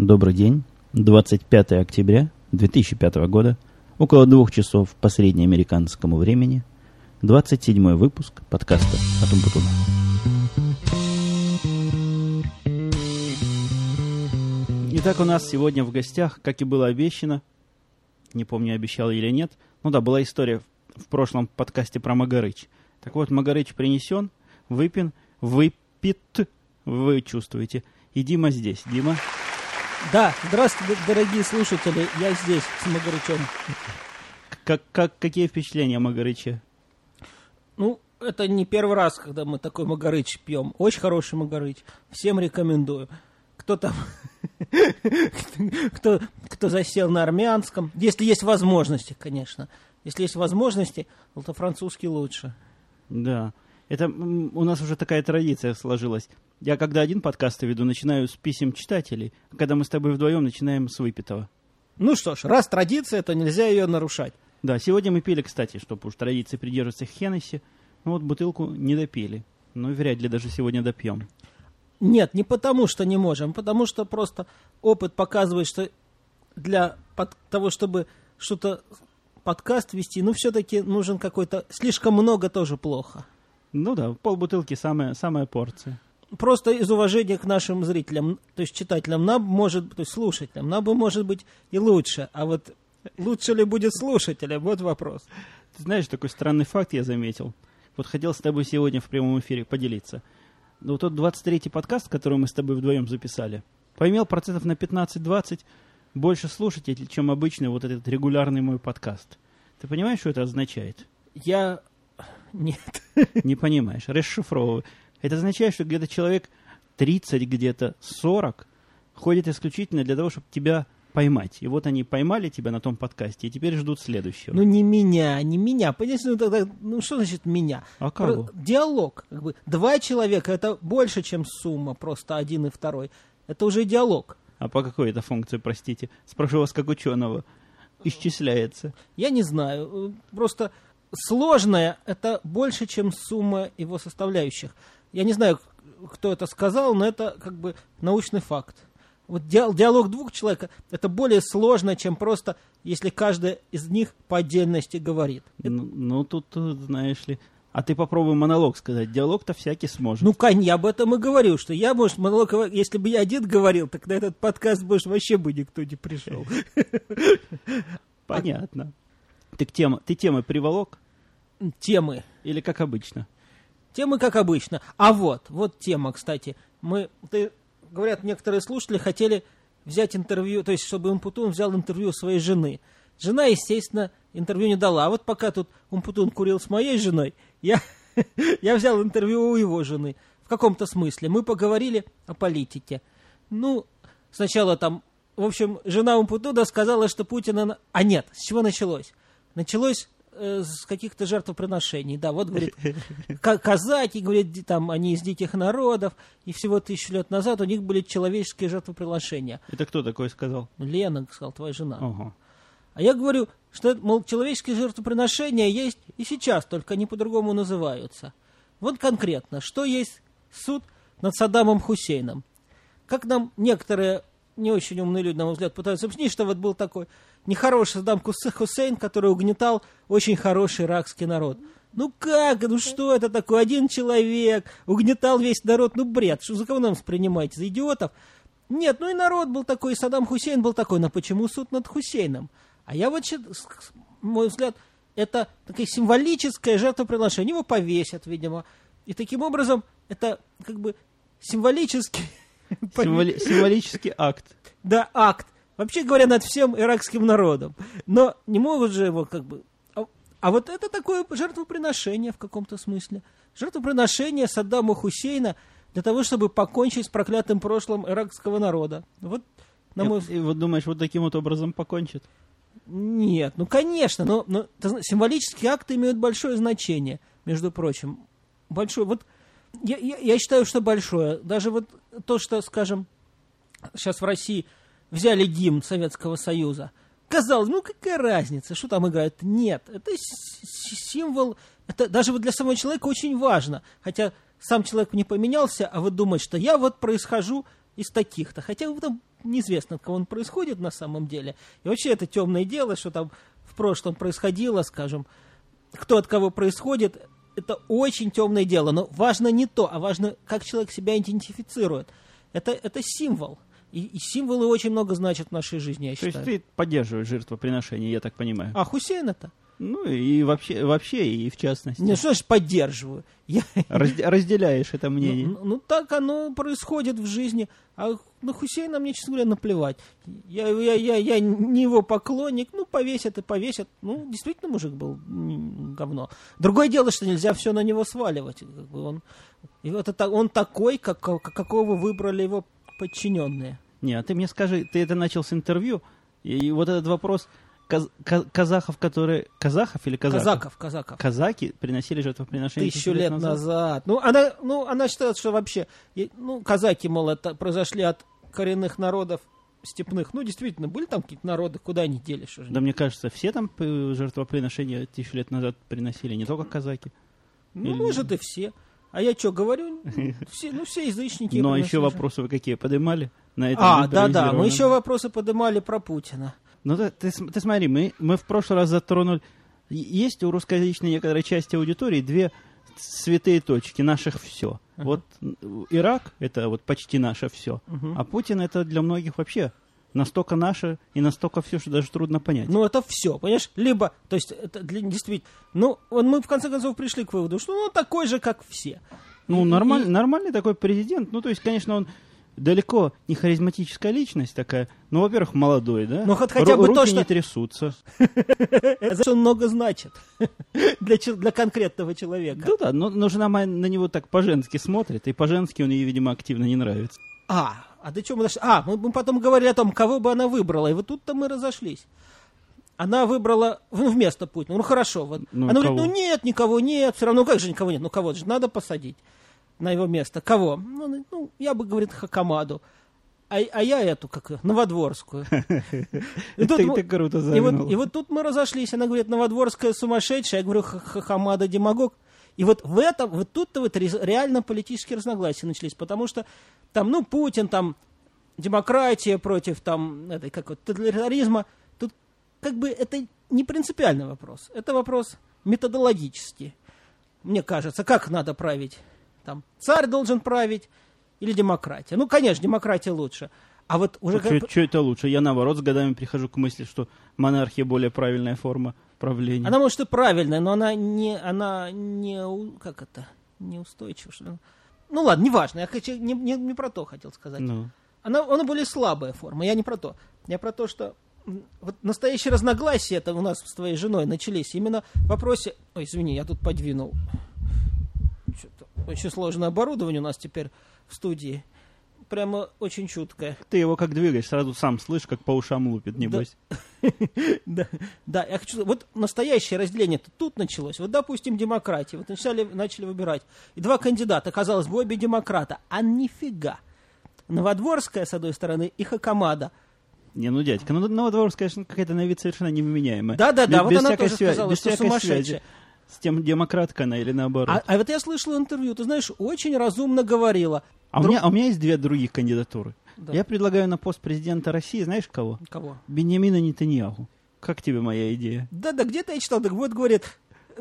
Добрый день. 25 октября 2005 года, около двух часов по среднеамериканскому времени, 27 выпуск подкаста от Умпутуна. Итак, у нас сегодня в гостях, как и было обещано, не помню, обещал или нет, ну да, была история в прошлом подкасте про Магарыч. Так вот, Магарыч принесен, выпен, выпит, вы чувствуете. И Дима здесь. Дима. Да, здравствуйте, дорогие слушатели, я здесь с Магарычем. Как, как, какие впечатления о Магарыче? Ну, это не первый раз, когда мы такой Магарыч пьем. Очень хороший Магарыч. Всем рекомендую. Кто там, кто, кто засел на армянском, если есть возможности, конечно. Если есть возможности, то французский лучше. Да. Это у нас уже такая традиция сложилась. Я когда один подкаст веду, начинаю с писем читателей, а когда мы с тобой вдвоем начинаем с выпитого. Ну что ж, раз традиция, то нельзя ее нарушать. Да, сегодня мы пили, кстати, чтобы уж традиции придерживаться Хеннесси. Ну вот бутылку не допили. Но вряд ли даже сегодня допьем. Нет, не потому что не можем, потому что просто опыт показывает, что для под, того, чтобы что-то подкаст вести, ну все-таки нужен какой-то... Слишком много тоже плохо. Ну да, полбутылки самая, самая порция. Просто из уважения к нашим зрителям, то есть читателям, нам может, то есть слушателям, нам бы может быть и лучше, а вот лучше ли будет слушателям, вот вопрос. Ты знаешь, такой странный факт я заметил. Вот хотел с тобой сегодня в прямом эфире поделиться. Ну, тот 23-й подкаст, который мы с тобой вдвоем записали, поимел процентов на 15-20 больше слушателей, чем обычный вот этот регулярный мой подкаст. Ты понимаешь, что это означает? Я нет. Не понимаешь. Расшифровывай. Это означает, что где-то человек 30, где-то 40 ходит исключительно для того, чтобы тебя поймать. И вот они поймали тебя на том подкасте, и теперь ждут следующего. Ну не меня, не меня. Понимаете, ну тогда, ну что значит меня? А кого? Диалог. Как бы, два человека это больше, чем сумма, просто один и второй. Это уже диалог. А по какой это функции, простите? Спрошу вас как ученого. Исчисляется. Я не знаю. Просто сложное – это больше, чем сумма его составляющих. Я не знаю, кто это сказал, но это как бы научный факт. Вот диалог двух человек – это более сложно, чем просто, если каждый из них по отдельности говорит. Ну, ну тут, знаешь ли, а ты попробуй монолог сказать. Диалог-то всякий сможет. Ну, Кань, я об этом и говорю, что я, может, монолог... Если бы я один говорил, так на этот подкаст, может, вообще бы никто не пришел. Понятно. Ты темы приволок? Темы. Или как обычно? Темы как обычно. А вот, вот тема, кстати. Мы, ты, говорят, некоторые слушатели хотели взять интервью, то есть, чтобы Умпутун взял интервью своей жены. Жена, естественно, интервью не дала. А вот пока тут Умпутун курил с моей женой, я, я взял интервью у его жены. В каком-то смысле. Мы поговорили о политике. Ну, сначала там, в общем, жена Умпутуна сказала, что Путина... А нет, с чего началось? Началось э, с каких-то жертвоприношений. Да, вот, говорит, казаки, говорит, там, они из диких народов, и всего тысячу лет назад у них были человеческие жертвоприношения. Это кто такой сказал? Лена, сказал, твоя жена. Ага. А я говорю, что, мол, человеческие жертвоприношения есть и сейчас, только они по-другому называются. Вот конкретно, что есть суд над Саддамом Хусейном. Как нам некоторые не очень умные люди, на мой взгляд, пытаются объяснить, что вот был такой нехороший Саддам Хусейн, который угнетал очень хороший иракский народ. Ну как? Ну что это такое? Один человек угнетал весь народ. Ну бред. Что за кого нам воспринимаете? За идиотов? Нет, ну и народ был такой, и Саддам Хусейн был такой. Но почему суд над Хусейном? А я вот, мой взгляд, это такое символическое жертвоприношение. Его повесят, видимо. И таким образом, это как бы символический... Символи- символический акт. Да, акт вообще говоря, над всем иракским народом. Но не могут же его как бы... А, а вот это такое жертвоприношение в каком-то смысле. Жертвоприношение Саддама Хусейна для того, чтобы покончить с проклятым прошлым иракского народа. Вот, на мой... И, и вот думаешь, вот таким вот образом покончит? Нет, ну конечно, но, но символические акты имеют большое значение, между прочим. Большое, вот я, я, я считаю, что большое. Даже вот то, что, скажем, сейчас в России взяли гимн Советского Союза. Казалось, ну какая разница, что там играют? Нет, это символ, это даже вот для самого человека очень важно. Хотя сам человек не поменялся, а вы думаете, что я вот происхожу из таких-то. Хотя там неизвестно, от кого он происходит на самом деле. И вообще это темное дело, что там в прошлом происходило, скажем, кто от кого происходит, это очень темное дело. Но важно не то, а важно, как человек себя идентифицирует. Это, это символ. И, и символы очень много значат в нашей жизни, я То считаю. есть ты поддерживаешь жертвоприношение, я так понимаю. А Хусейн это? Ну и вообще, вообще и в частности. Не, что значит поддерживаю? Я, Разде- разделяешь это мнение. Ну, ну, так оно происходит в жизни. А на Хусейна мне, честно говоря, наплевать. Я, я, я, я не его поклонник. Ну, повесят и повесят. Ну, действительно, мужик был говно. Другое дело, что нельзя все на него сваливать. Он, и вот это, он такой, как- какого выбрали его подчиненные. Не, а ты мне скажи, ты это начал с интервью, и вот этот вопрос каз- ка- казахов, которые... Казахов или казаков? Казаков, казаков. Казаки приносили жертвоприношение Тысячу лет назад. Ну, она, ну, она считает, что вообще, ну, казаки, мол, это произошли от коренных народов степных. Ну, действительно, были там какие-то народы, куда они делись уже? Да мне кажется, все там жертвоприношения тысячу лет назад приносили, не только казаки. Ну, Или- может, и все. А я что, говорю? Все, ну, все язычники. Но приносили еще же. вопросы вы какие поднимали на этом А, да, да, мы еще вопросы поднимали про Путина. Ну, ты, ты ты смотри, мы, мы в прошлый раз затронули... Есть у русскоязычной некоторой части аудитории две святые точки, наших все. Вот м, Ирак — это вот почти наше все, Мгм. а Путин — это для многих вообще настолько наше и настолько все, что даже трудно понять. Ну, это все, понимаешь? Либо, то есть, это для, действительно, ну, мы в конце концов пришли к выводу, что ну, он такой же, как все. Ну, нормаль- и- нормальный такой президент. Ну, то есть, конечно, он далеко не харизматическая личность такая. Ну, во-первых, молодой, да? Ну, хоть хотя Ру- бы то, руки что- не трясутся. Это много значит для, конкретного человека. Ну да, но, но жена моя на него так по-женски смотрит, и по-женски он ей, видимо, активно не нравится. А, а до чего мы дошли? А, мы, мы потом говорили о том, кого бы она выбрала, и вот тут-то мы разошлись. Она выбрала ну, вместо Путина. Ну хорошо. Вот. Ну, она кого? говорит, ну нет, никого нет. Все равно, как же никого нет? Ну кого же надо посадить на его место? Кого? Ну, ну, я бы, говорит, Хакамаду. А, а я эту, как Новодворскую. И тут Ты, ты круто и вот, и вот тут мы разошлись. Она говорит, Новодворская сумасшедшая. Я говорю, «Х- Хахамада демагог. И вот в этом, вот тут-то вот реально политические разногласия начались. Потому что там, ну, Путин, там, демократия против, там, этой, как вот, тоталитаризма. Тут как бы это не принципиальный вопрос. Это вопрос методологический. Мне кажется, как надо править? Там, царь должен править или демократия? Ну, конечно, демократия лучше. А вот уже... как- Что это лучше? Я, наоборот, с годами прихожу к мысли, что монархия более правильная форма правления. Она может и правильная, но она не, она не, как это, неустойчива. Что ли? Ну ладно, неважно, я хочу, не, не, не про то хотел сказать. Ну. Она, она более слабая форма, я не про то. Я про то, что вот настоящие разногласия это у нас с твоей женой начались именно в вопросе... Ой, извини, я тут подвинул. Что-то очень сложное оборудование у нас теперь в студии. Прямо очень чуткое. Ты его как двигаешь, сразу сам слышишь, как по ушам лупит, небось. Да, да, я хочу, вот настоящее разделение тут началось. Вот, допустим, демократия. Вот начали, начали выбирать. И два кандидата, казалось бы, обе демократа. А нифига. Новодворская, с одной стороны, и Хакамада. Не, ну, дядька, ну, Новодворская, конечно, какая-то на вид совершенно невменяемая. Да-да-да, вот она тоже связи- сказала, без что сумасшедшая. связи. С тем, демократка она или наоборот. А, а вот я слышал интервью, ты знаешь, очень разумно говорила. А, у Друг- меня, а у меня есть две других кандидатуры. Да. Я предлагаю на пост президента России, знаешь кого? Кого? Беньямина Нетаньяху. Как тебе моя идея? Да-да, где-то я читал, так вот, говорит,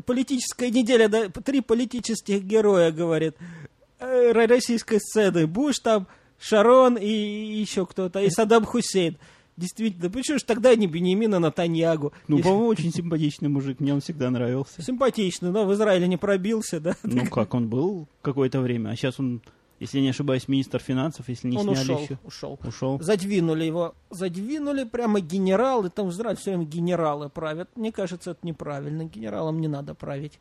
политическая неделя, да, три политических героя, говорит, э, ро- российской сцены. Буш там, Шарон и еще кто-то, и Саддам Хусейн. Действительно, почему же тогда не Бенемина Натаньягу? Ну, Если- по-моему, очень симпатичный мужик, мне он всегда нравился. Симпатично, но в Израиле не пробился, да? Ну как, он был какое-то время, а сейчас он, если не ошибаюсь, министр финансов, если не Он сняли ушел, еще. ушел. Ушел. Задвинули его, задвинули прямо генералы, там в Израиле все время генералы правят. Мне кажется, это неправильно, генералам не надо править.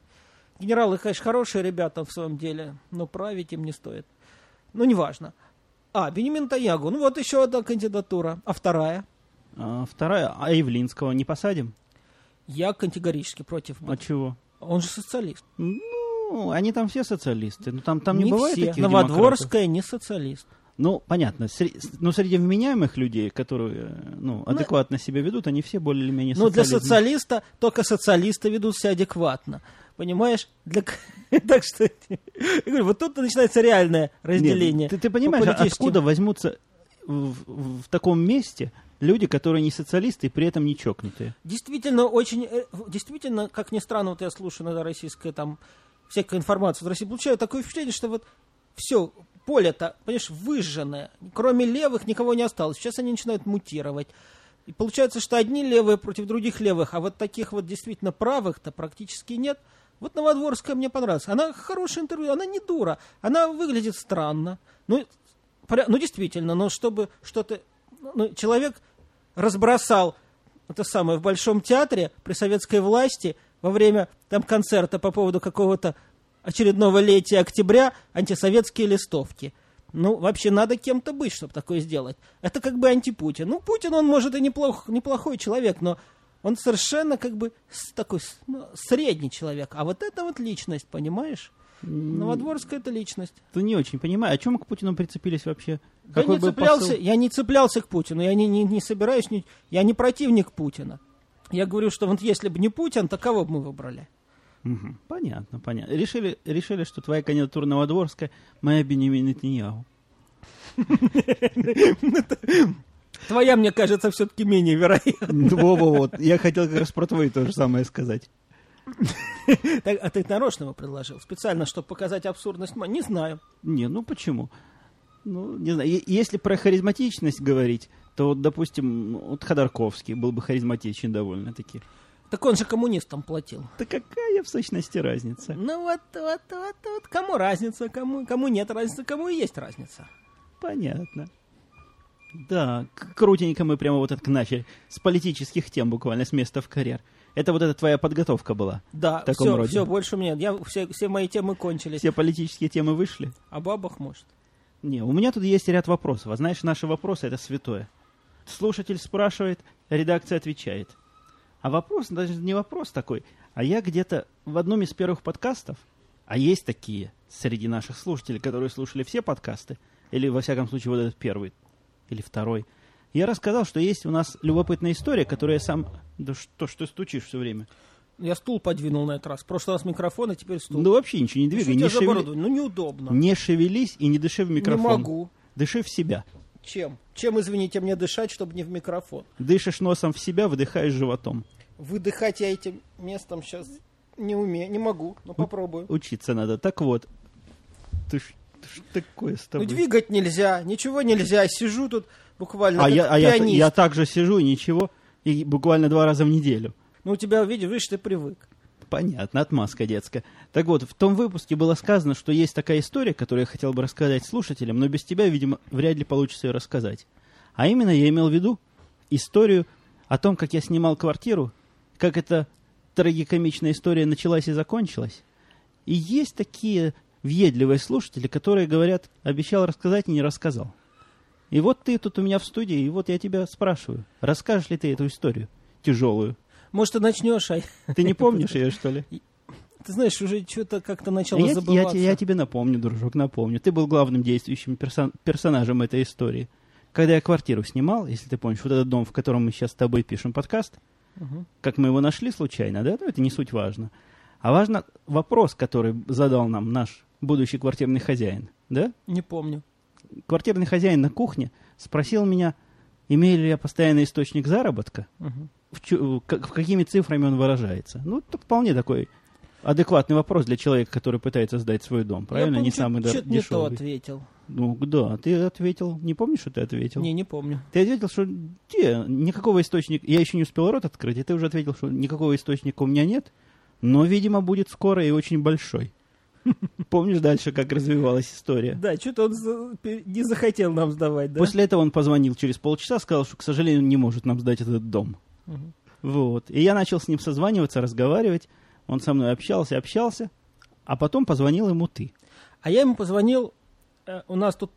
Генералы, конечно, хорошие ребята в своем деле, но править им не стоит. Ну, неважно. А, Бенемин Таягу, ну вот еще одна кандидатура. А вторая? А, вторая, а Явлинского не посадим? Я категорически против. А чего? Он же социалист. Ну, они там все социалисты. Ну, там, там не, бывает все. таких демократов. Новодворская не социалист. Ну, понятно. сре- Но среди вменяемых людей, которые ну, адекватно себя ведут, они все более или менее Ну, для социалиста только социалисты ведут себя адекватно. Понимаешь? Для... так что, я говорю, вот тут начинается реальное разделение. Нет, ты, ты по понимаешь, а откуда возьмутся в, в таком месте люди, которые не социалисты и при этом не чокнутые. Действительно, очень, э, действительно, как ни странно, вот я слушаю иногда российское там, всякая информация из России, получаю такое впечатление, что вот все, поле-то, понимаешь, выжженное. Кроме левых никого не осталось. Сейчас они начинают мутировать. И получается, что одни левые против других левых, а вот таких вот действительно правых-то практически нет. Вот Новодворская мне понравилась. Она хорошее интервью, она не дура. Она выглядит странно. Ну, ну действительно, но чтобы что-то... Ну, человек разбросал это самое в Большом театре при советской власти во время там концерта по поводу какого-то очередного летия октября антисоветские листовки. Ну, вообще надо кем-то быть, чтобы такое сделать. Это как бы антипутин. Ну, Путин, он может и неплох, неплохой человек, но он совершенно как бы такой ну, средний человек. А вот это вот личность, понимаешь? Новодворская это личность. Ты не очень понимаю, о чем к Путину прицепились вообще? Я не цеплялся, посыл? я не цеплялся к Путину, я не, не, не собираюсь, не, я не противник Путина. Я говорю, что вот если бы не Путин, то кого бы мы выбрали? Угу. Понятно, понятно. Решили, решили, что твоя кандидатура Новодворская, моя Бенемин Нетаньяху. Твоя, мне кажется, все-таки менее вероятна. Во-во, вот. Я хотел как раз про твою то же самое сказать. а ты нарочно его предложил? Специально, чтобы показать абсурдность? Не знаю. Не, ну почему? Ну, не знаю. Если про харизматичность говорить, то, вот, допустим, вот Ходорковский был бы харизматичен довольно-таки. Так он же коммунистам платил. Да какая в сущности разница? Ну вот, вот, вот, вот, кому разница, кому, кому нет разницы, кому и есть разница. Понятно. Да, крутенько мы прямо вот это начали. С политических тем буквально, с места в карьер. Это вот эта твоя подготовка была? Да, в все, роде. все, больше меня. Я, все, все мои темы кончились. Все политические темы вышли? О бабах, может. Не, у меня тут есть ряд вопросов. А знаешь, наши вопросы — это святое. Слушатель спрашивает, редакция отвечает. А вопрос, даже не вопрос такой, а я где-то в одном из первых подкастов, а есть такие среди наших слушателей, которые слушали все подкасты, или во всяком случае вот этот первый, или второй, я рассказал, что есть у нас любопытная история, которую я сам... Да что ж ты стучишь все время? Я стул подвинул на этот раз. В прошлый раз микрофон, а теперь стул. Ну вообще ничего не двигай. Не шевели... Ну неудобно. Не шевелись и не дыши в микрофон. Не могу. Дыши в себя. Чем? Чем, извините, мне дышать, чтобы не в микрофон? Дышишь носом в себя, выдыхаешь животом. Выдыхать я этим местом сейчас не умею, не могу, но попробую. Учиться надо. Так вот, ты ж такое с тобой. Ну, двигать нельзя, ничего нельзя. Сижу тут буквально а я, а я, я также сижу, ничего, и буквально два раза в неделю. Ну, у тебя, видишь, видишь, ты привык. Понятно, отмазка детская. Так вот, в том выпуске было сказано, что есть такая история, которую я хотел бы рассказать слушателям, но без тебя, видимо, вряд ли получится ее рассказать. А именно, я имел в виду историю о том, как я снимал квартиру, как эта трагикомичная история началась и закончилась. И есть такие въедливые слушатели, которые говорят, обещал рассказать и не рассказал. И вот ты тут у меня в студии, и вот я тебя спрашиваю, расскажешь ли ты эту историю тяжелую? Может, ты начнешь, а... Ты не помнишь ее, что ли? Ты знаешь, уже что-то как-то начало я, забываться. Я, я тебе напомню, дружок, напомню. Ты был главным действующим персон, персонажем этой истории. Когда я квартиру снимал, если ты помнишь, вот этот дом, в котором мы сейчас с тобой пишем подкаст, угу. как мы его нашли случайно, да, ну, это не суть важно. А важно вопрос, который задал нам наш будущий квартирный хозяин, да? Не помню. Квартирный хозяин на кухне спросил меня, имею ли я постоянный источник заработка, угу в, в, в какими цифрами он выражается. Ну, это вполне такой адекватный вопрос для человека, который пытается сдать свой дом. Правильно? Я помню, не самый дешевый. не то ответил. Ну, да, ты ответил. Не помнишь, что ты ответил? Не, не помню. Ты ответил, что где, никакого источника... Я еще не успел рот открыть, и ты уже ответил, что никакого источника у меня нет, но, видимо, будет скоро и очень большой. Помнишь дальше, как развивалась история? Да, что-то он не захотел нам сдавать, да? После этого он позвонил через полчаса, сказал, что, к сожалению, не может нам сдать этот дом. Угу. Вот. И я начал с ним созваниваться, разговаривать. Он со мной общался, общался. А потом позвонил ему ты. А я ему позвонил... Э, у нас тут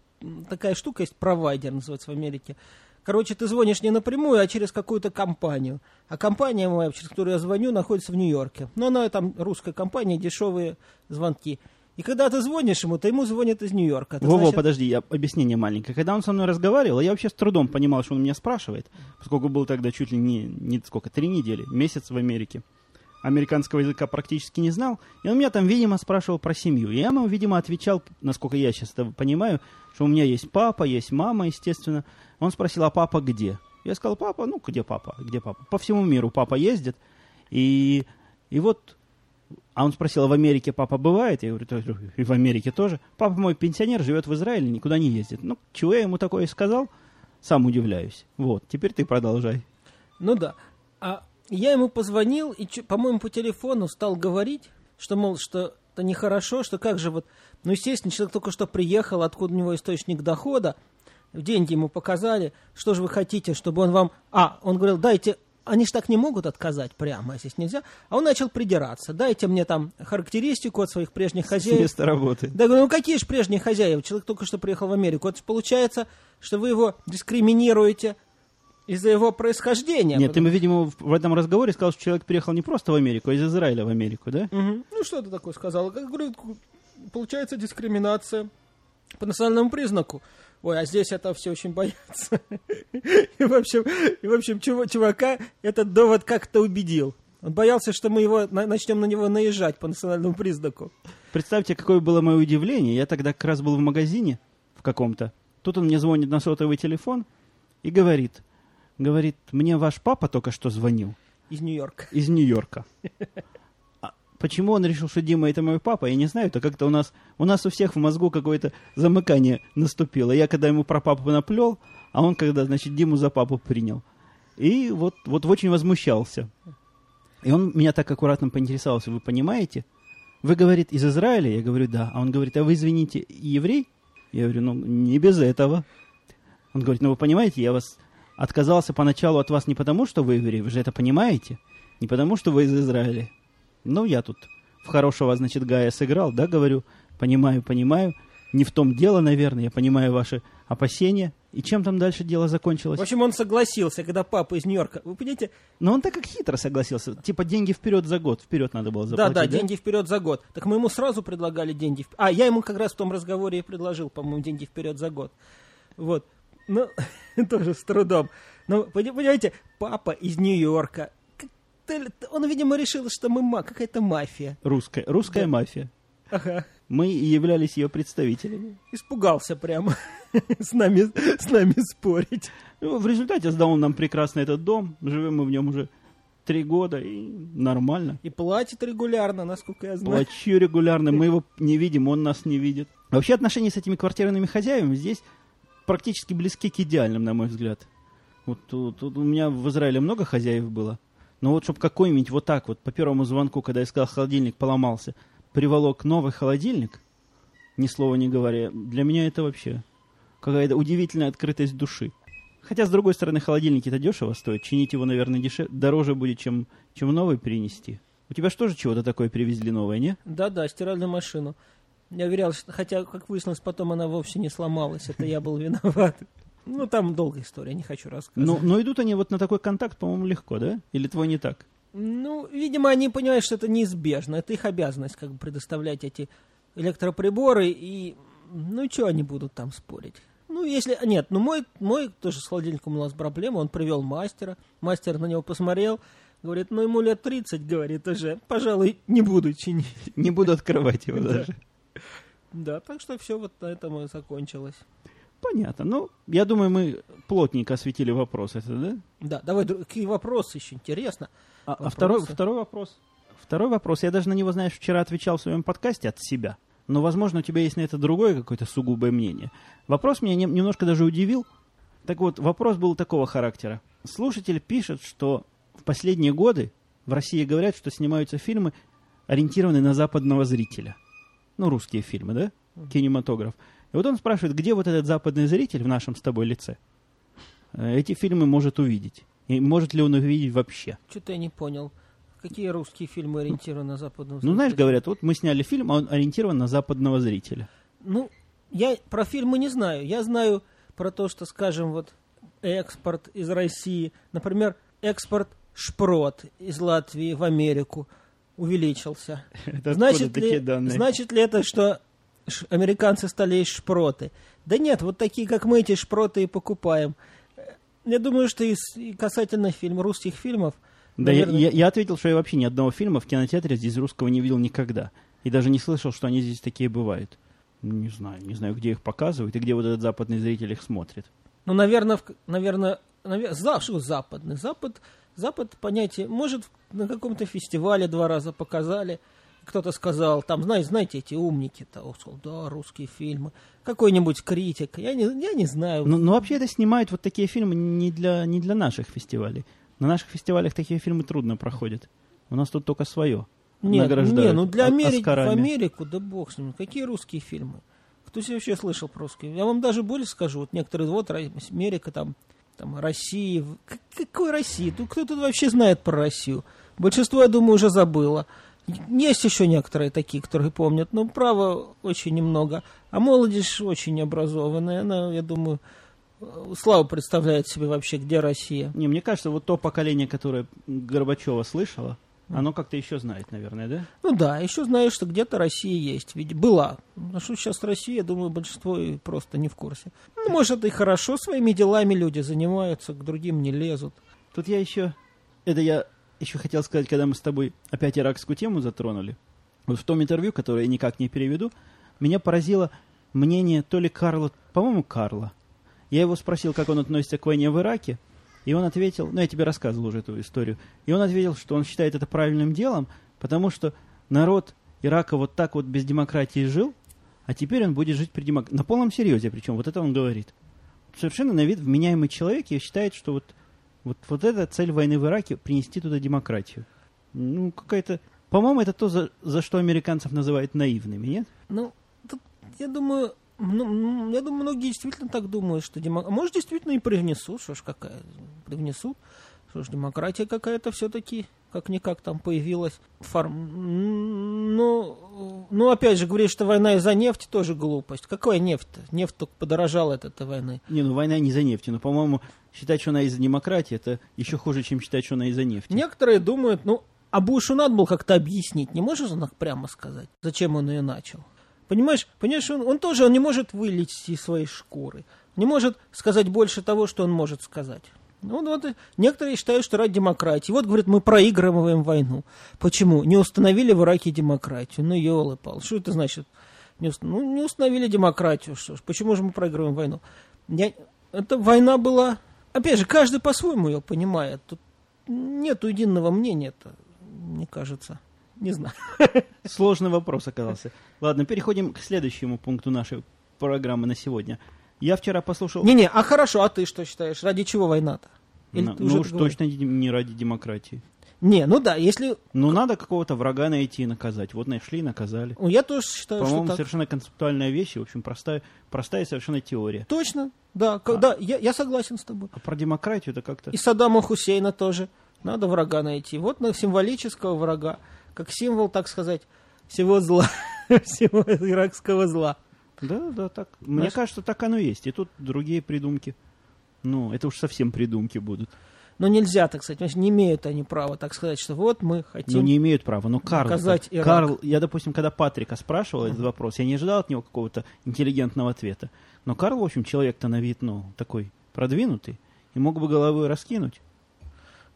такая штука есть, провайдер называется в Америке. Короче, ты звонишь не напрямую, а через какую-то компанию. А компания моя, через которую я звоню, находится в Нью-Йорке. Но она там русская компания, дешевые звонки. И когда ты звонишь ему, то ему звонят из Нью-Йорка. Во-во, значит... подожди, я, объяснение маленькое. Когда он со мной разговаривал, я вообще с трудом понимал, что он меня спрашивает, поскольку был тогда чуть ли не, не сколько, три недели, месяц в Америке. американского языка практически не знал, и он меня там, видимо, спрашивал про семью. И я ему, видимо, отвечал, насколько я сейчас это понимаю, что у меня есть папа, есть мама, естественно. Он спросил, а папа где? Я сказал, папа, ну, где папа, где папа? По всему миру папа ездит. И, и вот, а он спросил, а в Америке папа бывает? Я говорю, и в Америке тоже. Папа мой пенсионер, живет в Израиле, никуда не ездит. Ну, чего я ему такое сказал, сам удивляюсь. Вот, теперь ты продолжай. Ну да. А я ему позвонил и, по-моему, по телефону стал говорить, что, мол, что это нехорошо, что как же вот... Ну, естественно, человек только что приехал, откуда у него источник дохода, деньги ему показали, что же вы хотите, чтобы он вам... А, он говорил, дайте... Они же так не могут отказать прямо, если нельзя. А он начал придираться. Дайте мне там характеристику от своих прежних хозяев. С места работы. Да, говорю, ну какие же прежние хозяева? Человек только что приехал в Америку. Это получается, что вы его дискриминируете, из-за его происхождения. Нет, потому... ты, видимо, в этом разговоре сказал, что человек приехал не просто в Америку, а из Израиля в Америку, да? Угу. Ну, что ты такое сказал? Как говорю, получается дискриминация по национальному признаку. Ой, а здесь это все очень боятся. И, в общем, и, в общем чувака этот довод как-то убедил. Он боялся, что мы его начнем на него наезжать по национальному признаку. Представьте, какое было мое удивление. Я тогда как раз был в магазине в каком-то. Тут он мне звонит на сотовый телефон и говорит, говорит, мне ваш папа только что звонил. Из Нью-Йорка. Из Нью-Йорка. Почему он решил, что Дима это мой папа, я не знаю. Это как-то у нас, у нас у всех в мозгу какое-то замыкание наступило. Я когда ему про папу наплел, а он когда, значит, Диму за папу принял. И вот, вот очень возмущался. И он меня так аккуратно поинтересовался, вы понимаете? Вы, говорит, из Израиля? Я говорю, да. А он говорит, а вы, извините, еврей? Я говорю, ну, не без этого. Он говорит, ну, вы понимаете, я вас отказался поначалу от вас не потому, что вы еврей, вы же это понимаете, не потому, что вы из Израиля. Ну, я тут в хорошего, значит, Гая сыграл, да, говорю, понимаю, понимаю, не в том дело, наверное, я понимаю ваши опасения. И чем там дальше дело закончилось? В общем, он согласился, когда папа из Нью-Йорка, вы понимаете? Но он так как хитро согласился. Типа деньги вперед за год, вперед надо было заплатить, Да, да, да? деньги вперед за год. Так мы ему сразу предлагали деньги. А, я ему как раз в том разговоре и предложил, по-моему, деньги вперед за год. Вот. Ну, тоже с трудом. Но, понимаете, папа из Нью-Йорка. Он, видимо, решил, что мы какая-то мафия. Русская, русская да. мафия. Ага. Мы являлись ее представителями. Испугался прямо с нами, с нами спорить. Ну, в результате сдал он нам прекрасно этот дом. Живем мы в нем уже три года, и нормально. И платит регулярно, насколько я знаю. Плачу регулярно, мы его не видим, он нас не видит. Вообще отношения с этими квартирными хозяевами здесь практически близки к идеальным, на мой взгляд. Вот тут, тут у меня в Израиле много хозяев было. Но вот чтобы какой-нибудь вот так вот по первому звонку, когда я сказал, холодильник поломался, приволок новый холодильник, ни слова не говоря, для меня это вообще какая-то удивительная открытость души. Хотя, с другой стороны, холодильник это дешево стоит. Чинить его, наверное, дешев... дороже будет, чем, чем новый принести. У тебя же чего-то такое привезли новое, не? Да-да, стиральную машину. Я уверял, что, хотя, как выяснилось, потом она вовсе не сломалась. Это я был виноват. Ну, там долгая история, не хочу рассказывать. Но, но идут они вот на такой контакт, по-моему, легко, да? Или твой не так? Ну, видимо, они понимают, что это неизбежно. Это их обязанность, как бы, предоставлять эти электроприборы. И, ну, что они будут там спорить? Ну, если... Нет, ну, мой, мой тоже с холодильником у нас проблема. Он привел мастера. Мастер на него посмотрел. Говорит, ну, ему лет 30, говорит, уже. Пожалуй, не буду чинить. Не буду открывать его даже. Да, так что все вот на этом и закончилось. Понятно. Ну, я думаю, мы плотненько осветили вопрос это, да? Да, давай, какие вопросы еще интересно. А, а второй, второй вопрос. Второй вопрос. Я даже на него, знаешь, вчера отвечал в своем подкасте от себя. Но, возможно, у тебя есть на это другое какое-то сугубое мнение. Вопрос меня не, немножко даже удивил. Так вот, вопрос был такого характера. Слушатель пишет, что в последние годы в России говорят, что снимаются фильмы, ориентированные на западного зрителя. Ну, русские фильмы, да? Кинематограф. И вот он спрашивает, где вот этот западный зритель в нашем с тобой лице э, эти фильмы может увидеть? И может ли он увидеть вообще? Что-то я не понял. Какие русские фильмы ориентированы на западного зрителя? Ну, знаешь, говорят, вот мы сняли фильм, а он ориентирован на западного зрителя. Ну, я про фильмы не знаю. Я знаю про то, что, скажем, вот экспорт из России, например, экспорт шпрот из Латвии в Америку увеличился. Это значит, ли, данные? значит ли это, что американцы стали есть шпроты. Да нет, вот такие, как мы, эти шпроты и покупаем. Я думаю, что и, и касательно фильм, русских фильмов, Да, я, наверное- я- я ответил, что я вообще ни одного фильма в кинотеатре здесь русского не видел никогда. И даже не слышал, что они здесь такие бывают. Не знаю, не знаю, где их показывают и где вот этот западный зритель их смотрит. Ну, наверное, в- наверное, навер- за, что западный? Запад, Запад, понятие, может, на каком-то фестивале два раза показали, кто-то сказал, там, знаете, знаете, эти умники-то, он сказал, да, русские фильмы, какой-нибудь критик, я не, я не знаю. Ну, ну, вообще это снимают вот такие фильмы не для, не для наших фестивалей. На наших фестивалях такие фильмы трудно проходят. У нас тут только свое. Нет, не, ну для Америки, в. Америку, да бог с ним, какие русские фильмы? Кто себе вообще слышал про русские? Я вам даже больше скажу, вот некоторые, вот Америка, там, там Россия, к- какой России? Кто тут вообще знает про Россию? Большинство, я думаю, уже забыло. Есть еще некоторые такие, которые помнят, но право очень немного. А молодежь очень образованная, она, я думаю, э, слабо представляет себе вообще, где Россия. Не, мне кажется, вот то поколение, которое Горбачева слышало, оно как-то еще знает, наверное, да? Ну да, еще знаешь, что где-то Россия есть. Ведь была. А что сейчас Россия, я думаю, большинство и просто не в курсе. Ну, может, и хорошо, своими делами люди занимаются, к другим не лезут. Тут я еще... Это я еще хотел сказать, когда мы с тобой опять иракскую тему затронули. Вот в том интервью, которое я никак не переведу, меня поразило мнение то ли Карла, по-моему, Карла. Я его спросил, как он относится к войне в Ираке, и он ответил, ну, я тебе рассказывал уже эту историю, и он ответил, что он считает это правильным делом, потому что народ Ирака вот так вот без демократии жил, а теперь он будет жить при демократии. На полном серьезе, причем, вот это он говорит. Совершенно на вид вменяемый человек и считает, что вот, вот, вот эта цель войны в Ираке принести туда демократию. Ну, какая-то... По-моему, это то, за, за что американцев называют наивными, нет? Ну, тут, я думаю, ну, я думаю, многие действительно так думают, что демок... Может, действительно и привнесут, что ж какая, привнесут. Что ж, демократия какая-то все-таки, как-никак там появилась. Фарм... Ну, ну, опять же, говорить, что война из-за нефти, тоже глупость. Какая нефть-то? Нефть только подорожала от этой войны. Не, ну война не за нефтью, но, по-моему, считать, что она из-за демократии, это еще хуже, чем считать, что она из-за нефти. Некоторые думают, ну, а Бушу надо было как-то объяснить. Не можешь он так прямо сказать, зачем он ее начал? Понимаешь, понимаешь, он, он тоже он не может вылезть из своей шкуры. Не может сказать больше того, что он может сказать. Ну, вот и некоторые считают, что ради демократии. Вот, говорят, мы проигрываем войну. Почему? Не установили в Ираке демократию. Ну, елы пал Что это значит? Не, ус- ну, не установили демократию. Что ж, почему же мы проигрываем войну? Я, эта война была... Опять же, каждый по-своему ее понимает. Тут нету единого мнения-то, мне кажется. Не знаю. Сложный вопрос оказался. Ладно, переходим к следующему пункту нашей программы на сегодня. Я вчера послушал... Не-не, а хорошо, а ты что считаешь? Ради чего война-то? Или Ну, ну уж точно не- ради демократии. Не, ну да, если... Ну, надо какого-то врага найти и наказать. Вот нашли и наказали. ну, Я тоже считаю, что По-моему, так. совершенно концептуальная вещь, и, в общем, простая, простая совершенно теория. Точно, да, к- да, я, я согласен с тобой. А про демократию это как-то... И Саддама Хусейна тоже. Надо врага найти. Вот на символического врага. Как символ, так сказать, всего зла. всего иракского зла. Да, да, так. Мне Знаешь- кажется, так оно и есть. И тут другие придумки. Ну, это уж совсем придумки будут. Но нельзя, так сказать, не имеют они права, так сказать, что вот мы хотим... Ну, не имеют права. Но Карл... наказать Ирак. Карл, я, допустим, когда Патрика спрашивал этот вопрос, я не ожидал от него какого-то интеллигентного ответа. Но Карл, в общем, человек-то на вид, ну, такой продвинутый. И мог бы головой раскинуть.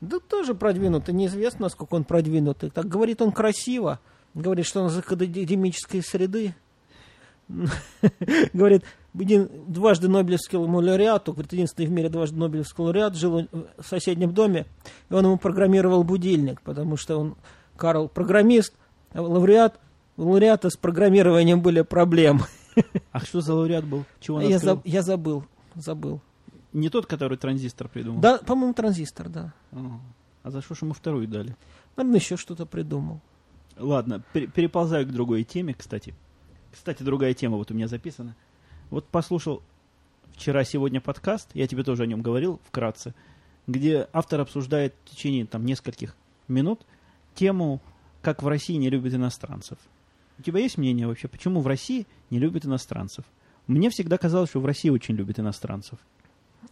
Да тоже продвинутый, неизвестно, насколько он продвинутый. Так говорит он красиво, говорит, что он из академической среды. Говорит, един- дважды Нобелевскому лауреату, говорит, единственный в мире дважды Нобелевский лауреат, жил в соседнем доме, и он ему программировал будильник, потому что он, Карл, программист, а лауреат, у лауреата с программированием были проблемы. А что за лауреат был? Чего он Я, заб- я забыл, забыл. Не тот, который транзистор придумал? Да, по-моему, транзистор, да. А, а за что ж ему вторую дали? Наверное, еще что-то придумал. Ладно, пере- переползаю к другой теме, кстати. Кстати, другая тема вот у меня записана. Вот послушал вчера-сегодня подкаст, я тебе тоже о нем говорил вкратце, где автор обсуждает в течение там нескольких минут тему, как в России не любят иностранцев. У тебя есть мнение вообще, почему в России не любят иностранцев? Мне всегда казалось, что в России очень любят иностранцев.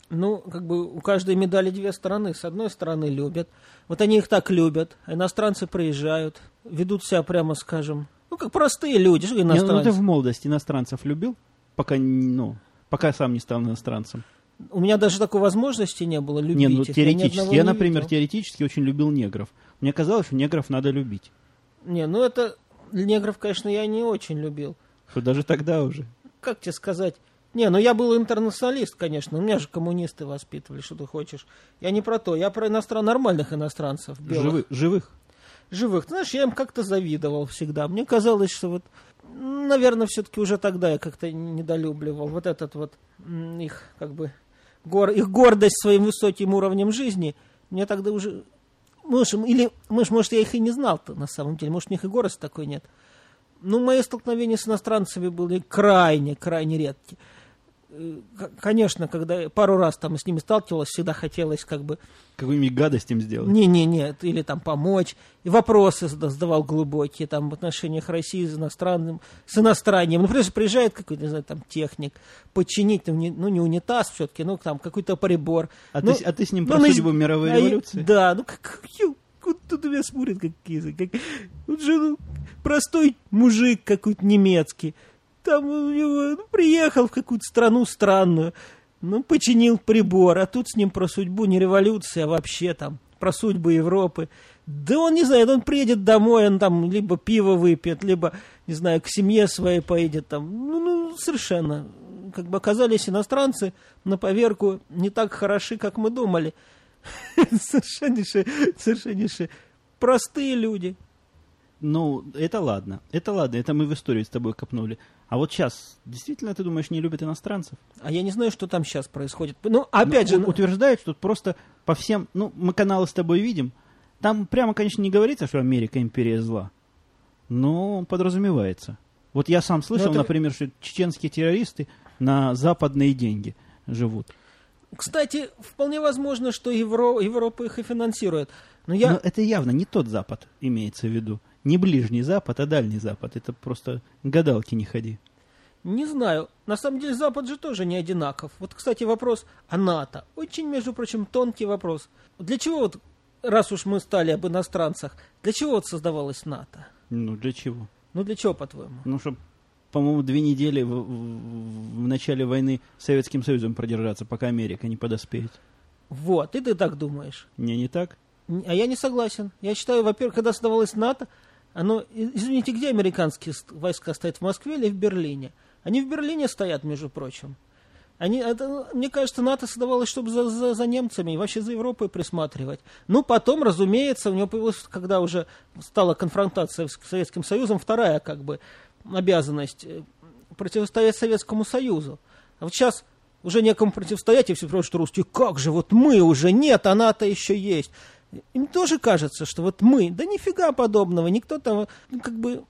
Ну, как бы у каждой медали две стороны. С одной стороны любят. Вот они их так любят. Иностранцы приезжают, ведут себя, прямо скажем, ну, как простые люди. Что Не, ну, иностранцы? ты в молодости иностранцев любил, пока, ну, пока сам не стал иностранцем. У меня даже такой возможности не было любить Не, ну их. Я теоретически. Я, не например, видел. теоретически очень любил негров. Мне казалось, что негров надо любить. Не, ну это... Негров, конечно, я не очень любил. Что даже тогда уже. Как тебе сказать? Не, ну я был интернационалист, конечно. У меня же коммунисты воспитывали, что ты хочешь. Я не про то. Я про иностран... нормальных иностранцев. Белых. Живы- живых. Живых. Ты знаешь, я им как-то завидовал всегда. Мне казалось, что вот, наверное, все-таки уже тогда я как-то недолюбливал вот этот вот их как бы гор, их гордость своим высоким уровнем жизни. Мне тогда уже, может, или, может, может, я их и не знал-то на самом деле, может, у них и гордости такой нет. Ну, мои столкновения с иностранцами были крайне, крайне редкие. Э, Конечно, когда пару раз там с ними сталкивалась, всегда хотелось как бы Какую-нибудь гадость им сделать. не-не-не, или там помочь. И вопросы зада- задавал глубокие там в отношениях России с иностранным, с иностранным. Например, приезжает какой-то, не знаю, там техник, починить, ну не, ну, не унитаз все-таки, ну там какой-то прибор. А, Ну, ты, с- а ты с ним ну, про на- судьбу мировой а революции? Да, ну как, вот тут у меня смотрит как как, вот же ну, простой мужик какой-то немецкий. Там приехал в какую-то страну странную, ну, починил прибор, а тут с ним про судьбу не революция, а вообще там про судьбу Европы. Да он не знает, он приедет домой, он там либо пиво выпьет, либо, не знаю, к семье своей поедет там. Ну, ну совершенно. Как бы оказались иностранцы на поверку не так хороши, как мы думали. Совершеннейшие, совершеннейшие простые люди. Ну, это ладно. Это ладно, это мы в историю с тобой копнули. А вот сейчас, действительно, ты думаешь, не любят иностранцев? А я не знаю, что там сейчас происходит. Ну, опять Ну, же, утверждают, что просто по всем... Ну, мы каналы с тобой видим. Там прямо, конечно, не говорится, что Америка империя зла. Но подразумевается. Вот я сам слышал, Ну, это- например, что чеченские террористы на западные деньги живут. кстати, вполне возможно, что Евро- Европа их и финансирует. Но я... Но это явно не тот Запад имеется в виду. Не ближний Запад, а дальний Запад. Это просто гадалки не ходи. Не знаю. На самом деле Запад же тоже не одинаков. Вот, кстати, вопрос о НАТО. Очень, между прочим, тонкий вопрос. Для чего вот, раз уж мы стали об иностранцах, для чего вот создавалась НАТО? Ну, для чего? Ну, для чего, по-твоему? Ну, чтобы, по-моему, две недели в, в- в начале войны с Советским Союзом продержаться, пока Америка не подоспеет. Вот, и ты так думаешь. Не, не так? А я не согласен. Я считаю, во-первых, когда создавалось НАТО, оно... и- Извините, где американские войска стоят? В Москве или в Берлине? Они в Берлине стоят, между прочим. Они, это, мне кажется, НАТО создавалось, чтобы за, за, за немцами и вообще за Европой присматривать. Ну, потом, разумеется, у него появилась, когда уже стала конфронтация с Советским Союзом, вторая, как бы, обязанность э, противостоять Советскому Союзу. А вот сейчас уже некому противостоять, и все спрашивают, что русские, как же, вот мы уже нет, а НАТО еще есть. Им тоже кажется, что вот мы, да нифига подобного, никто там, ну, как бы,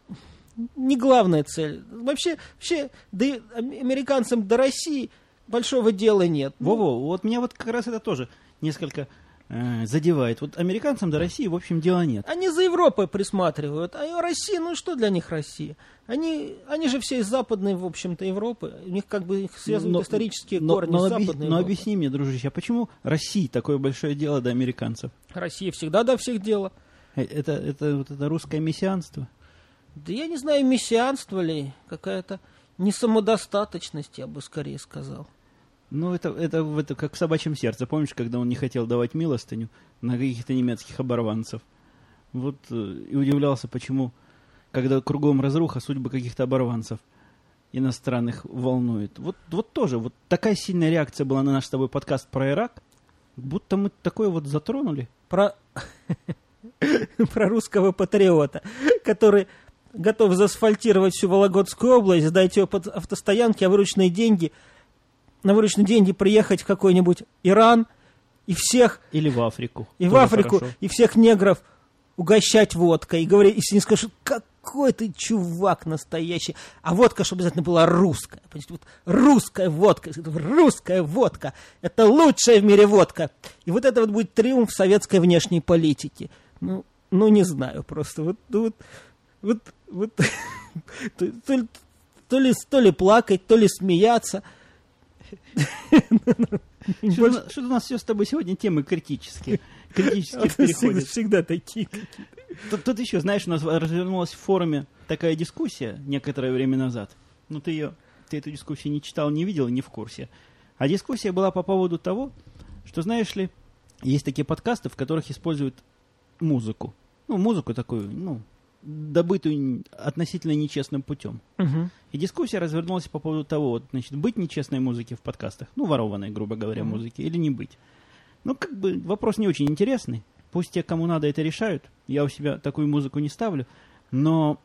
не главная цель. Вообще, вообще да и ам- американцам до России большого дела нет. Ну, Во-во, вот меня вот как раз это тоже несколько э, задевает. Вот американцам до России, в общем, дела нет. Они за Европой присматривают, а Россия, ну что для них Россия? Они, они же все из западной, в общем-то, Европы. У них как бы их связывают Но- исторические но, корни но с объяс- западной но Европы. объясни мне, дружище, а почему России такое большое дело до американцев? Россия всегда до всех дела. Э, Это, это, вот это русское мессианство? Да я не знаю, мессианство ли, какая-то несамодостаточность, я бы скорее сказал. Ну, это, это, это как в собачьем сердце. Помнишь, когда он не хотел давать милостыню на каких-то немецких оборванцев? Вот э, и удивлялся, почему, когда кругом разруха, судьбы каких-то оборванцев иностранных волнует. Вот, вот тоже, вот такая сильная реакция была на наш с тобой подкаст про Ирак, будто мы такое вот затронули. Про, про русского патриота, который готов заасфальтировать всю Вологодскую область, сдать ее под автостоянки, а вырученные деньги, на вырученные деньги приехать в какой-нибудь Иран и всех, Или в Африку. и в Тоже Африку, хорошо. и всех негров угощать водкой. И говорить, если не скажут, какой ты чувак настоящий. А водка, чтобы обязательно была русская. Понимаете, вот русская водка, русская водка. Это лучшая в мире водка. И вот это вот будет триумф советской внешней политики. Ну, ну не знаю просто. Вот, ну, вот, вот, вот то, то то, ли, то ли плакать, то ли смеяться. Что-то, у нас- все с тобой сегодня темы критические. Критически Всегда, переходят. всегда такие. Тут, еще, знаешь, у нас развернулась в форуме такая дискуссия некоторое время назад. Ну, ты ее, ты эту дискуссию не читал, не видел, не в курсе. А дискуссия была по поводу того, что, знаешь ли, есть такие подкасты, в которых используют музыку. Ну, музыку такую, ну, добытую относительно нечестным путем. Мгм. И дискуссия развернулась по поводу того, вот, значит, быть нечестной музыки в подкастах, ну, ворованной, грубо говоря, Мгм. музыки, или не быть. Ну, как бы вопрос не очень интересный. Пусть те, кому надо, это решают. Я у себя такую музыку не ставлю. Но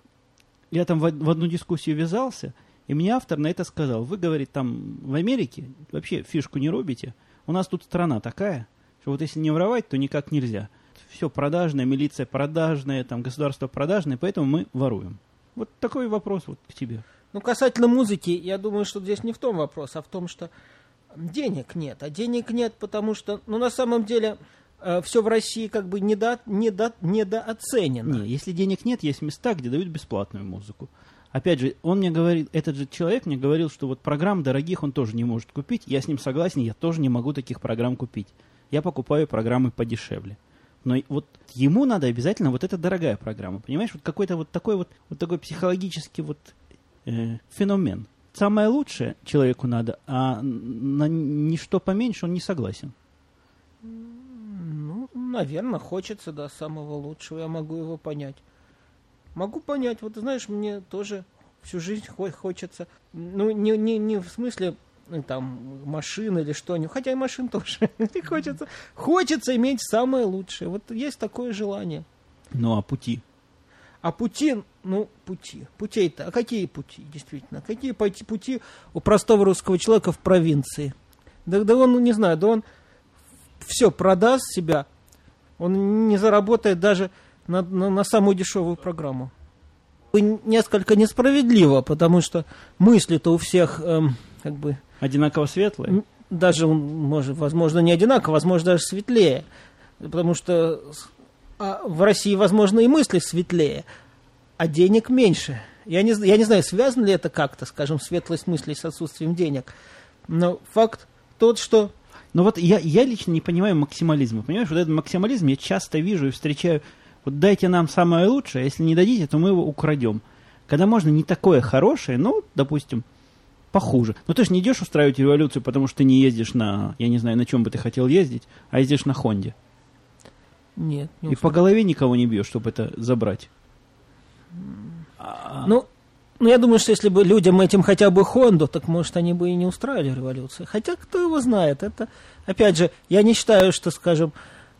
я там в, в одну дискуссию ввязался, и мне автор на это сказал. Вы, говорит, там в Америке вообще фишку не рубите. У нас тут страна такая, что вот если не воровать, то никак нельзя. Все продажное, милиция продажная, там государство продажное, поэтому мы воруем. Вот такой вопрос вот к тебе. Ну, касательно музыки, я думаю, что здесь не в том вопрос, а в том, что денег нет. А денег нет, потому что, ну, на самом деле, все в России как бы недо, недо, недооценено. Не, если денег нет, есть места, где дают бесплатную музыку. Опять же, он мне говорит, этот же человек мне говорил, что вот программ дорогих он тоже не может купить. Я с ним согласен, я тоже не могу таких программ купить. Я покупаю программы подешевле. Но вот ему надо обязательно вот эта дорогая программа, понимаешь? Вот какой-то вот такой вот, вот такой психологический вот э, феномен. Самое лучшее человеку надо, а на ничто поменьше он не согласен. Ну, наверное, хочется, да, самого лучшего. Я могу его понять. Могу понять. Вот, знаешь, мне тоже всю жизнь хо- хочется. Ну, не, не, не в смысле там машин или что-нибудь. Хотя и машин тоже. Хочется. Хочется иметь самое лучшее. Вот есть такое желание. Ну а пути? А пути, ну, пути. Путей-то, а какие пути, действительно? Какие пути у простого русского человека в провинции? Да, да он, ну, не знаю, да он все продаст себя, он не заработает даже на, на, на самую дешевую программу. И Несколько несправедливо, потому что мысли-то у всех, эм, как бы, Одинаково светлые? Даже, может, возможно, не одинаково, возможно, даже светлее. Потому что а, в России, возможно, и мысли светлее, а денег меньше. Я не, я не знаю, связано ли это как-то, скажем, светлость мыслей с отсутствием денег. Но факт тот, что Ну вот я, я лично не понимаю максимализма. Понимаешь, вот этот максимализм я часто вижу и встречаю. Вот дайте нам самое лучшее, а если не дадите, то мы его украдем. Когда можно не такое хорошее, ну, допустим, похуже. Ну ты же не идешь устраивать революцию, потому что ты не ездишь на, я не знаю, на чем бы ты хотел ездить, а ездишь на Хонде. нет, не И по голове никого не бьешь, чтобы это забрать. Ну, ну, я думаю, что если бы людям этим хотя бы Хонду, так, может, они бы и не устраивали революцию. Хотя, кто его знает, это, опять же, я не считаю, что, скажем,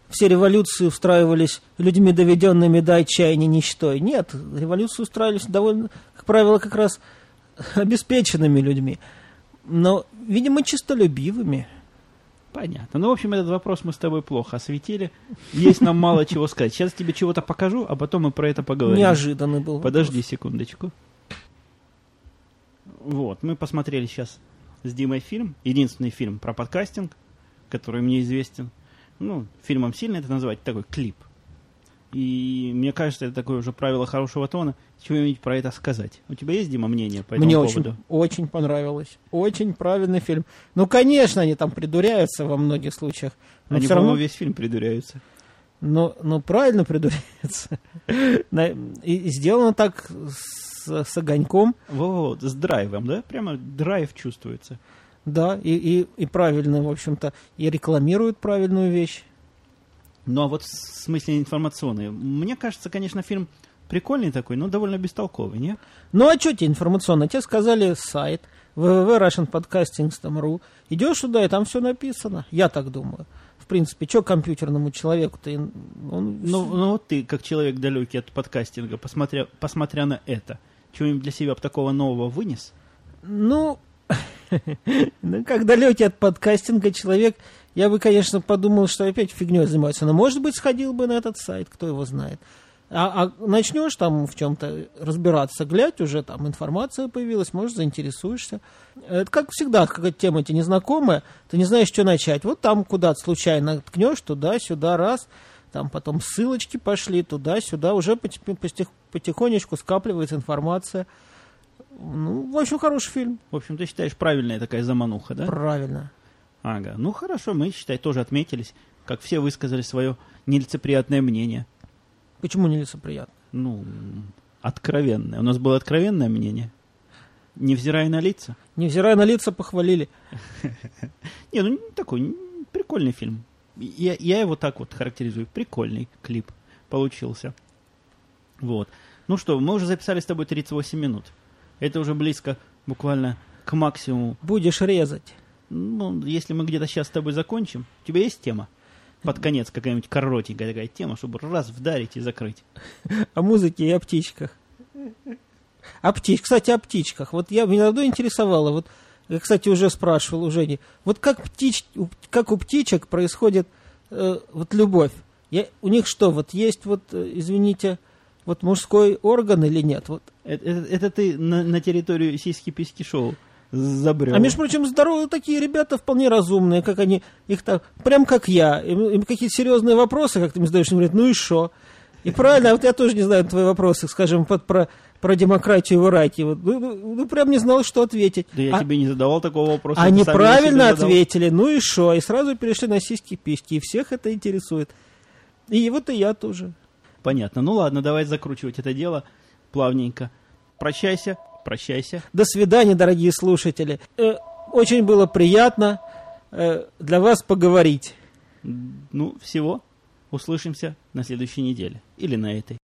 все революции устраивались людьми, доведенными до отчаяния ничтой. Нет, революции устраивались довольно, как правило, как раз обеспеченными людьми. Но, видимо, чистолюбивыми. Понятно. Ну, в общем, этот вопрос мы с тобой плохо осветили. Есть нам мало чего сказать. Сейчас тебе чего-то покажу, а потом мы про это поговорим. Неожиданный был. Подожди секундочку. Вот, мы посмотрели сейчас с Димой фильм. Единственный фильм про подкастинг, который мне известен. Ну, фильмом сильно это назвать, такой клип. И мне кажется, это такое уже правило хорошего тона. Чего-нибудь про это сказать. У тебя есть, Дима, мнение по этому Мне поводу? очень, очень понравилось. Очень правильный фильм. Ну, конечно, они там придуряются во многих случаях. Но Они, равно весь фильм придуряются. Но, но правильно И и сделано так с, с огоньком, Вот, с драйвом, да? Прямо драйв чувствуется. да, и, и, и правильно, в общем-то, и рекламируют правильную вещь. Ну, а вот в смысле информационный. Мне кажется, конечно, фильм прикольный такой, но довольно бестолковый, не? Ну, а что тебе информационно? Тебе сказали сайт www.russianpodcasting.ru. Идешь туда, и там все написано. Я так думаю. В принципе, что компьютерному человеку-то? Он, Ну, ну вот ты, как человек далекий от подкастинга, посмотря, посмотря на это, чего-нибудь для себя такого нового вынес? Ну, ну, как далекий от подкастинга человек, я бы, конечно, подумал, что опять фигней занимается. Но, может быть, сходил бы на этот сайт, кто его знает. А, а начнешь там в чем-то разбираться, глядь, уже там информация появилась, может, заинтересуешься. Это как всегда, какая-то тема тебе незнакомая, ты не знаешь, что начать. Вот там куда-то случайно ткнешь, туда-сюда, раз, там потом ссылочки пошли, туда-сюда, уже потих- потих- потихонечку скапливается информация. Ну, в общем, хороший фильм. В общем, ты считаешь правильная такая замануха, да? Правильно. Ага. Ну хорошо, мы, считай, тоже отметились, как все высказали свое нелицеприятное мнение. Почему нелицеприятно? Ну, откровенное. У нас было откровенное мнение. Невзирая на лица. Невзирая на лица, похвалили. Не, ну такой прикольный фильм. Я, я его так вот характеризую. Прикольный клип получился. Вот. Ну что, мы уже записали с тобой 38 минут. Это уже близко буквально к максимуму. Будешь резать. Ну, если мы где-то сейчас с тобой закончим, у тебя есть тема? Под конец какая-нибудь коротенькая такая тема, чтобы раз вдарить и закрыть. О музыке и о птичках. О птич... Кстати, о птичках. Вот я меня давно интересовало, вот я, кстати, уже спрашивал у Жени, вот как, птич... как у птичек происходит э, вот любовь? Я... У них что, вот есть вот, э, извините, вот мужской орган или нет? Вот. Это, это, это ты на, на территорию сиськи-письки шоу забрел. А между прочим, здоровые такие ребята, вполне разумные, как они, их так, прям как я. Им, им какие-то серьезные вопросы, как ты мне задаешь, они говорят, ну и что? И правильно, а вот я тоже не знаю твои вопросы, скажем, под, про, про демократию в Ираке. Вот, ну, ну, ну, прям не знал, что ответить. Да я а, тебе не задавал такого вопроса. Они правильно ответили, ну и что? И сразу перешли на сиськи-письки, и всех это интересует. И вот и я тоже. Понятно. Ну ладно, давай закручивать это дело плавненько. Прощайся, прощайся. До свидания, дорогие слушатели. Э, очень было приятно э, для вас поговорить. Ну, всего. Услышимся на следующей неделе. Или на этой.